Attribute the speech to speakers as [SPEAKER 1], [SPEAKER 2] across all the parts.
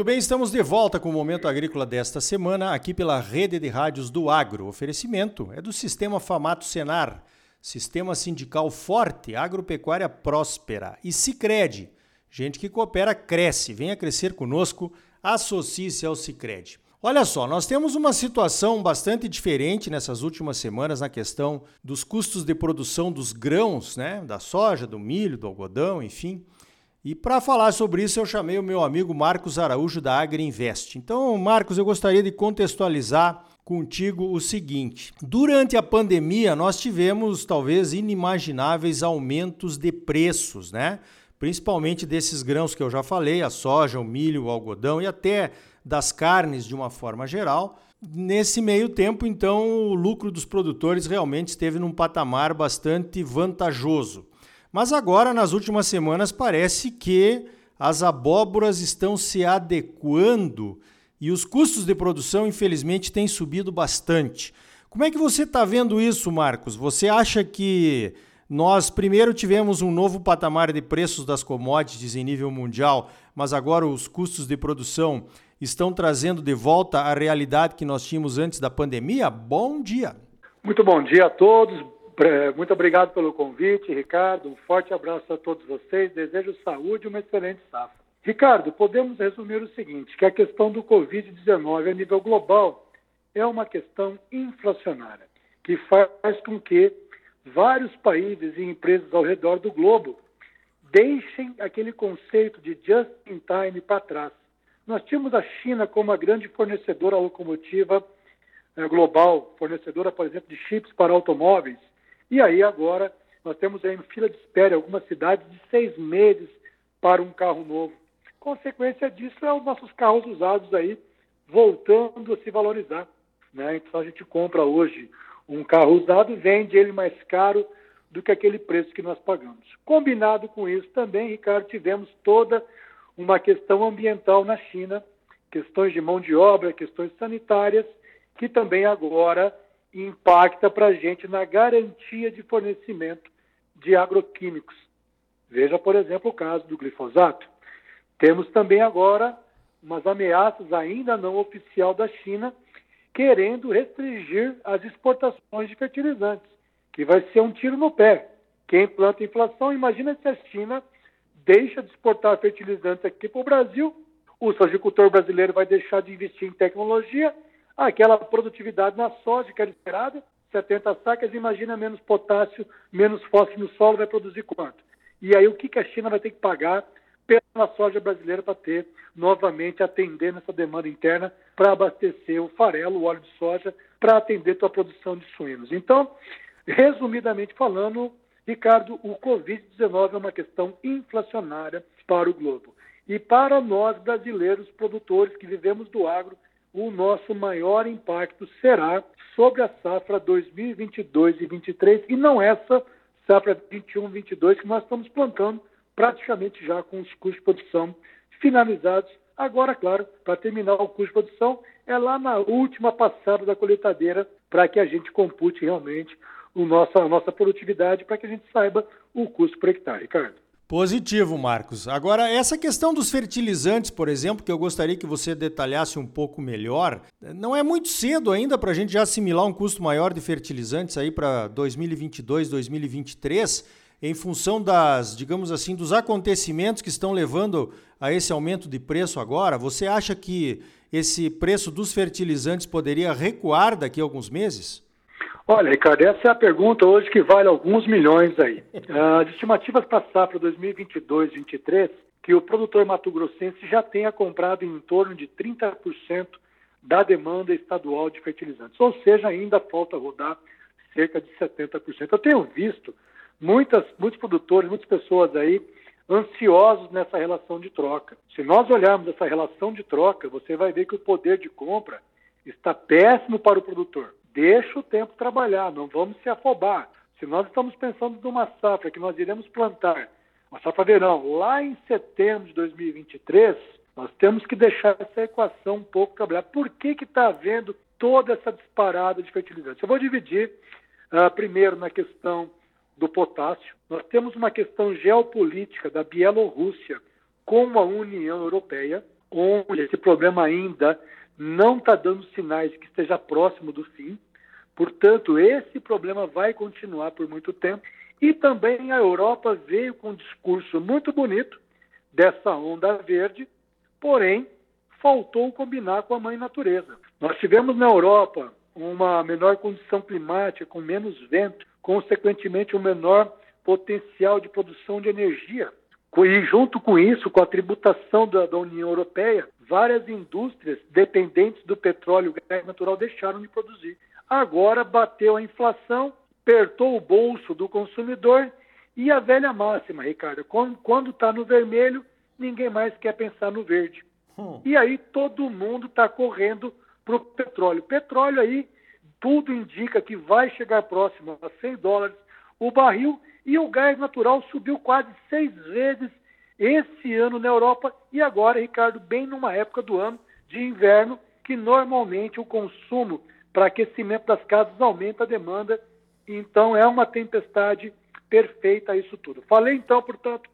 [SPEAKER 1] Muito bem, estamos de volta com o Momento Agrícola desta semana, aqui pela Rede de Rádios do Agro. O oferecimento é do Sistema Famato Senar, Sistema Sindical Forte, Agropecuária Próspera e Cicred. Gente que coopera, cresce. Venha crescer conosco, associe-se ao Cicred. Olha só, nós temos uma situação bastante diferente nessas últimas semanas na questão dos custos de produção dos grãos, né? Da soja, do milho, do algodão, enfim. E para falar sobre isso, eu chamei o meu amigo Marcos Araújo da Agriinvest. Então, Marcos, eu gostaria de contextualizar contigo o seguinte: durante a pandemia, nós tivemos talvez inimagináveis aumentos de preços, né? Principalmente desses grãos que eu já falei, a soja, o milho, o algodão e até das carnes de uma forma geral. Nesse meio tempo, então, o lucro dos produtores realmente esteve num patamar bastante vantajoso. Mas agora, nas últimas semanas, parece que as abóboras estão se adequando e os custos de produção, infelizmente, têm subido bastante. Como é que você está vendo isso, Marcos? Você acha que nós primeiro tivemos um novo patamar de preços das commodities em nível mundial, mas agora os custos de produção estão trazendo de volta a realidade que nós tínhamos antes da pandemia? Bom dia.
[SPEAKER 2] Muito bom dia a todos. Muito obrigado pelo convite, Ricardo. Um forte abraço a todos vocês. Desejo saúde e uma excelente safra. Ricardo, podemos resumir o seguinte, que a questão do Covid-19 a nível global é uma questão inflacionária, que faz com que vários países e empresas ao redor do globo deixem aquele conceito de just in time para trás. Nós tínhamos a China como a grande fornecedora locomotiva eh, global, fornecedora, por exemplo, de chips para automóveis, e aí agora nós temos aí fila de espera algumas cidades de seis meses para um carro novo. Consequência disso é os nossos carros usados aí voltando a se valorizar. Né? Então a gente compra hoje um carro usado e vende ele mais caro do que aquele preço que nós pagamos. Combinado com isso também, Ricardo, tivemos toda uma questão ambiental na China, questões de mão de obra, questões sanitárias, que também agora impacta para a gente na garantia de fornecimento de agroquímicos. Veja, por exemplo, o caso do glifosato. Temos também agora umas ameaças ainda não oficial da China querendo restringir as exportações de fertilizantes, que vai ser um tiro no pé. Quem planta inflação, imagina se a China deixa de exportar fertilizantes aqui para o Brasil, o agricultor brasileiro vai deixar de investir em tecnologia aquela produtividade na soja que era esperada, 70 sacas, imagina menos potássio, menos fósforo no solo, vai produzir quanto? E aí o que, que a China vai ter que pagar pela soja brasileira para ter novamente atender nessa demanda interna para abastecer o farelo, o óleo de soja, para atender a produção de suínos. Então, resumidamente falando, Ricardo, o Covid-19 é uma questão inflacionária para o globo. E para nós brasileiros produtores que vivemos do agro, o nosso maior impacto será sobre a safra 2022 e 2023 e não essa safra 21 22 que nós estamos plantando praticamente já com os custos de produção finalizados. Agora, claro, para terminar o custo de produção é lá na última passada da colheitadeira para que a gente compute realmente o nosso, a nossa produtividade para que a gente saiba o custo por hectare, Ricardo.
[SPEAKER 1] Positivo, Marcos. Agora, essa questão dos fertilizantes, por exemplo, que eu gostaria que você detalhasse um pouco melhor, não é muito cedo ainda para a gente já assimilar um custo maior de fertilizantes aí para 2022, 2023, em função das, digamos assim, dos acontecimentos que estão levando a esse aumento de preço agora. Você acha que esse preço dos fertilizantes poderia recuar daqui a alguns meses?
[SPEAKER 2] Olha, Ricardo, essa é a pergunta hoje que vale alguns milhões aí. As estimativas para a safra 2022-23, que o produtor mato-grossense já tenha comprado em torno de 30% da demanda estadual de fertilizantes. Ou seja, ainda falta rodar cerca de 70%. Eu tenho visto muitas, muitos produtores, muitas pessoas aí ansiosos nessa relação de troca. Se nós olharmos essa relação de troca, você vai ver que o poder de compra está péssimo para o produtor. Deixa o tempo trabalhar, não vamos se afobar. Se nós estamos pensando numa safra que nós iremos plantar, uma safra verão, lá em setembro de 2023, nós temos que deixar essa equação um pouco trabalhar. Por que está havendo toda essa disparada de fertilizantes? Eu vou dividir uh, primeiro na questão do potássio. Nós temos uma questão geopolítica da Bielorrússia com a União Europeia, onde esse problema ainda não está dando sinais que esteja próximo do fim. Portanto, esse problema vai continuar por muito tempo. E também a Europa veio com um discurso muito bonito dessa onda verde, porém, faltou combinar com a mãe natureza. Nós tivemos na Europa uma menor condição climática, com menos vento, consequentemente, um menor potencial de produção de energia. E junto com isso, com a tributação da, da União Europeia, várias indústrias dependentes do petróleo e gás natural deixaram de produzir. Agora bateu a inflação, apertou o bolso do consumidor e a velha máxima, Ricardo, quando está no vermelho, ninguém mais quer pensar no verde. Hum. E aí todo mundo está correndo para o petróleo. Petróleo aí, tudo indica que vai chegar próximo a 100 dólares o barril e o gás natural subiu quase seis vezes esse ano na Europa e agora, Ricardo, bem numa época do ano de inverno, que normalmente o consumo para aquecimento das casas aumenta a demanda. Então é uma tempestade perfeita isso tudo. Falei então, portanto,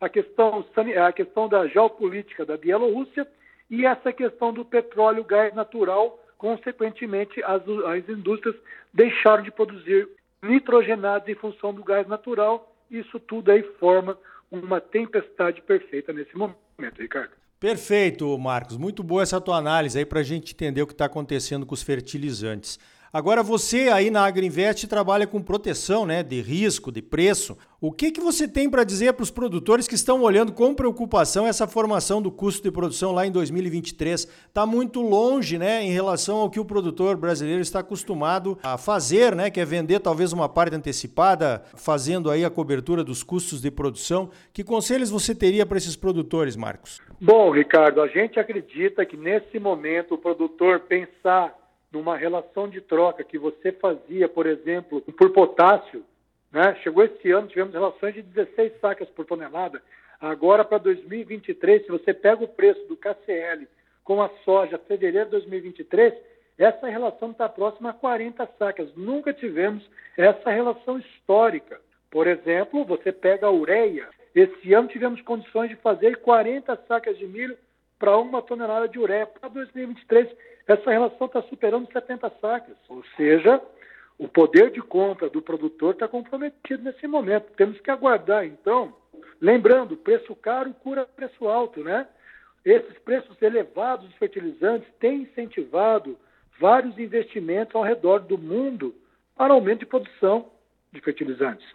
[SPEAKER 2] a questão, a questão da geopolítica da Bielorrússia e essa questão do petróleo, gás natural, consequentemente as, as indústrias deixaram de produzir nitrogenados em função do gás natural. Isso tudo aí forma uma tempestade perfeita nesse momento, Ricardo.
[SPEAKER 1] Perfeito, Marcos. Muito boa essa tua análise aí para a gente entender o que está acontecendo com os fertilizantes. Agora você aí na Agriinvest trabalha com proteção, né, de risco, de preço. O que que você tem para dizer para os produtores que estão olhando com preocupação essa formação do custo de produção lá em 2023? Está muito longe, né, em relação ao que o produtor brasileiro está acostumado a fazer, né, que é vender talvez uma parte antecipada, fazendo aí a cobertura dos custos de produção. Que conselhos você teria para esses produtores, Marcos?
[SPEAKER 2] Bom, Ricardo, a gente acredita que nesse momento o produtor pensar numa relação de troca que você fazia, por exemplo, por potássio, né? Chegou esse ano, tivemos relações de 16 sacas por tonelada. Agora, para 2023, se você pega o preço do KCL com a soja fevereiro de 2023, essa relação está próxima a 40 sacas. Nunca tivemos essa relação histórica. Por exemplo, você pega a ureia. Esse ano tivemos condições de fazer 40 sacas de milho para uma tonelada de ureia. Para 2023, essa relação está superando 70 sacas. Ou seja, o poder de compra do produtor está comprometido nesse momento. Temos que aguardar, então. Lembrando, preço caro cura preço alto, né? Esses preços elevados dos fertilizantes têm incentivado vários investimentos ao redor do mundo para aumento de produção de fertilizantes.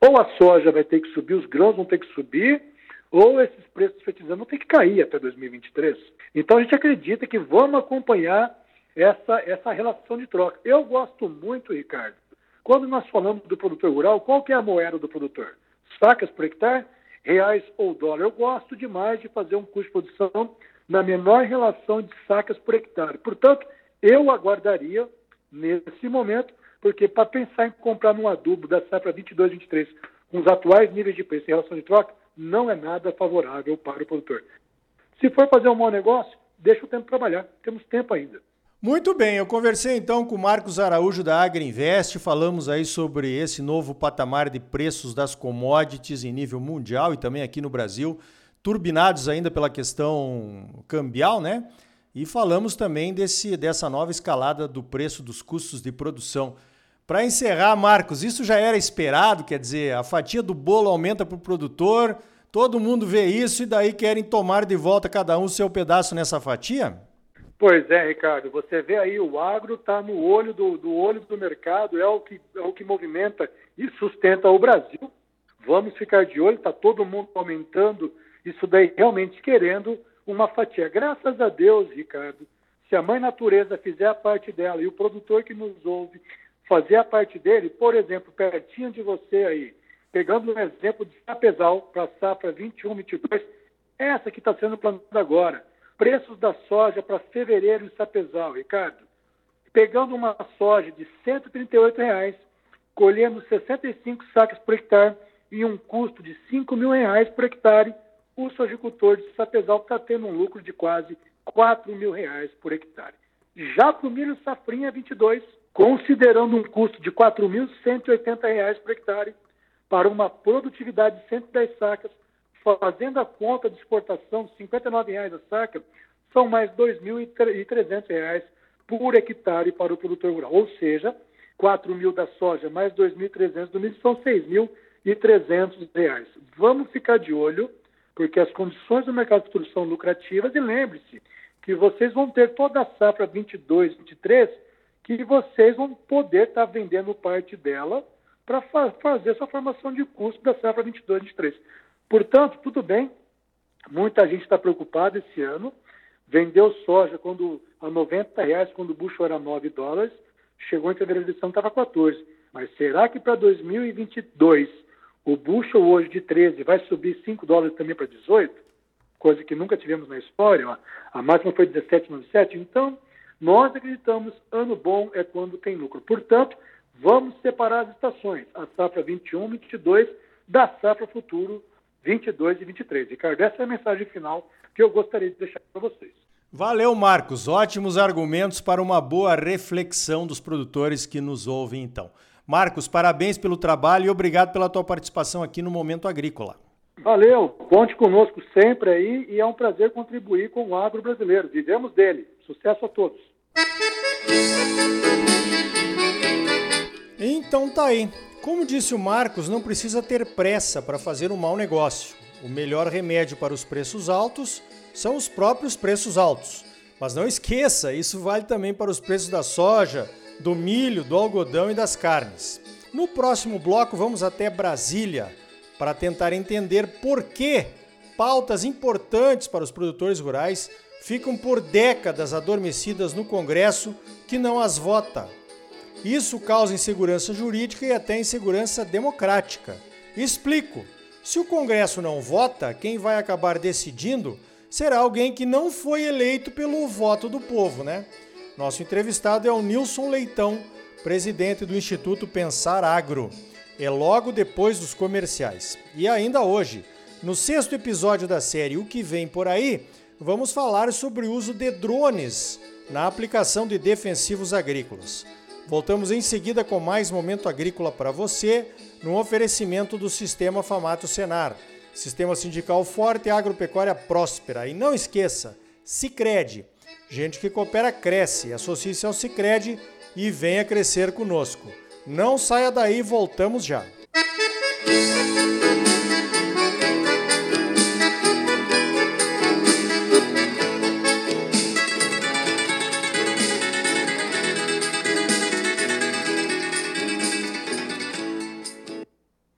[SPEAKER 2] Ou a soja vai ter que subir, os grãos vão ter que subir, ou esses preços fertilizantes vão ter que cair até 2023. Então a gente acredita que vamos acompanhar essa, essa relação de troca. Eu gosto muito, Ricardo, quando nós falamos do produtor rural, qual que é a moeda do produtor? Sacas por hectare, reais ou dólar. Eu gosto demais de fazer um custo de produção na menor relação de sacas por hectare. Portanto, eu aguardaria nesse momento, porque para pensar em comprar um adubo da safra 22, 23, com os atuais níveis de preço em relação de troca, não é nada favorável para o produtor. Se for fazer um mau negócio, deixa o tempo trabalhar. Temos tempo ainda.
[SPEAKER 1] Muito bem, eu conversei então com o Marcos Araújo da Agriinvest, falamos aí sobre esse novo patamar de preços das commodities em nível mundial e também aqui no Brasil, turbinados ainda pela questão cambial, né? E falamos também desse, dessa nova escalada do preço dos custos de produção. Para encerrar, Marcos, isso já era esperado, quer dizer, a fatia do bolo aumenta para o produtor, todo mundo vê isso e daí querem tomar de volta cada um o seu pedaço nessa fatia?
[SPEAKER 2] Pois é, Ricardo, você vê aí o agro está no olho do, do, olho do mercado, é o, que, é o que movimenta e sustenta o Brasil. Vamos ficar de olho, está todo mundo aumentando isso daí realmente querendo uma fatia. Graças a Deus, Ricardo, se a mãe natureza fizer a parte dela e o produtor que nos ouve fazer a parte dele, por exemplo, pertinho de você aí, pegando um exemplo de Sapezal para safra 21, 22, essa que está sendo plantada agora. Preços da soja para fevereiro em Sapezal, Ricardo. Pegando uma soja de 138 reais, colhendo 65 sacas por hectare e um custo de 5 mil reais por hectare, o sojicultor de Sapezal está tendo um lucro de quase 4 mil reais por hectare. Já para o milho safrinha 22, considerando um custo de R$ 4.180 por hectare, para uma produtividade de 110 sacas, fazendo a conta de exportação, R$ 59,00 a saca, são mais R$ 2.300 por hectare para o produtor rural. Ou seja, 4 mil da soja mais 2.300 do milho são 6.300 reais. Vamos ficar de olho, porque as condições do mercado futuro são lucrativas e lembre-se que vocês vão ter toda a safra 22, 23, que vocês vão poder estar tá vendendo parte dela para fa fazer essa formação de custo da safra 22, 23. Portanto, tudo bem, muita gente está preocupada esse ano, vendeu soja quando a 90 reais, quando o bucho era 9 dólares, chegou em fevereiro de estava 14. Mas será que para 2022 o bucho hoje de 13 vai subir 5 dólares também para 18? Coisa que nunca tivemos na história. A máxima foi 17,97. Então, nós acreditamos ano bom é quando tem lucro. Portanto, vamos separar as estações, a safra 21, 22 da safra futuro 22 e 23. Ricardo, essa é a mensagem final que eu gostaria de deixar para vocês.
[SPEAKER 1] Valeu, Marcos. Ótimos argumentos para uma boa reflexão dos produtores que nos ouvem, então. Marcos, parabéns pelo trabalho e obrigado pela tua participação aqui no Momento Agrícola.
[SPEAKER 2] Valeu, conte conosco sempre aí e é um prazer contribuir com o agro brasileiro. Vivemos dele. Sucesso a todos.
[SPEAKER 1] Então tá aí. Como disse o Marcos, não precisa ter pressa para fazer um mau negócio. O melhor remédio para os preços altos são os próprios preços altos. Mas não esqueça, isso vale também para os preços da soja, do milho, do algodão e das carnes. No próximo bloco, vamos até Brasília para tentar entender por que pautas importantes para os produtores rurais ficam por décadas adormecidas no Congresso que não as vota. Isso causa insegurança jurídica e até insegurança democrática. Explico. Se o Congresso não vota, quem vai acabar decidindo será alguém que não foi eleito pelo voto do povo, né? Nosso entrevistado é o Nilson Leitão, presidente do Instituto Pensar Agro. É logo depois dos comerciais. E ainda hoje, no sexto episódio da série O que vem por aí, vamos falar sobre o uso de drones na aplicação de defensivos agrícolas. Voltamos em seguida com mais momento agrícola para você, no oferecimento do Sistema Famato Senar Sistema sindical forte e agropecuária próspera. E não esqueça, Sicredi. Gente que coopera cresce. Associe-se ao Sicredi e venha crescer conosco. Não saia daí, voltamos já. Música